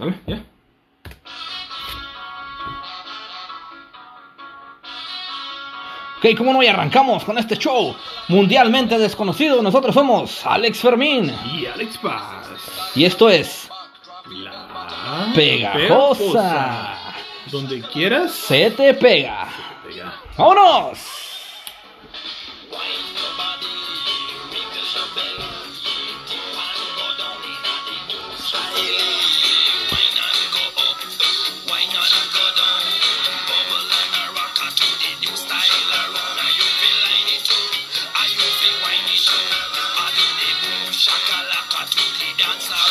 Dale, ya. Ok, cómo no, y arrancamos con este show mundialmente desconocido. Nosotros somos Alex Fermín. Y Alex Paz. Y esto es La Pegajosa. Donde quieras. Se te pega. Pega. ¡Vámonos! Shakalaka to the dancer,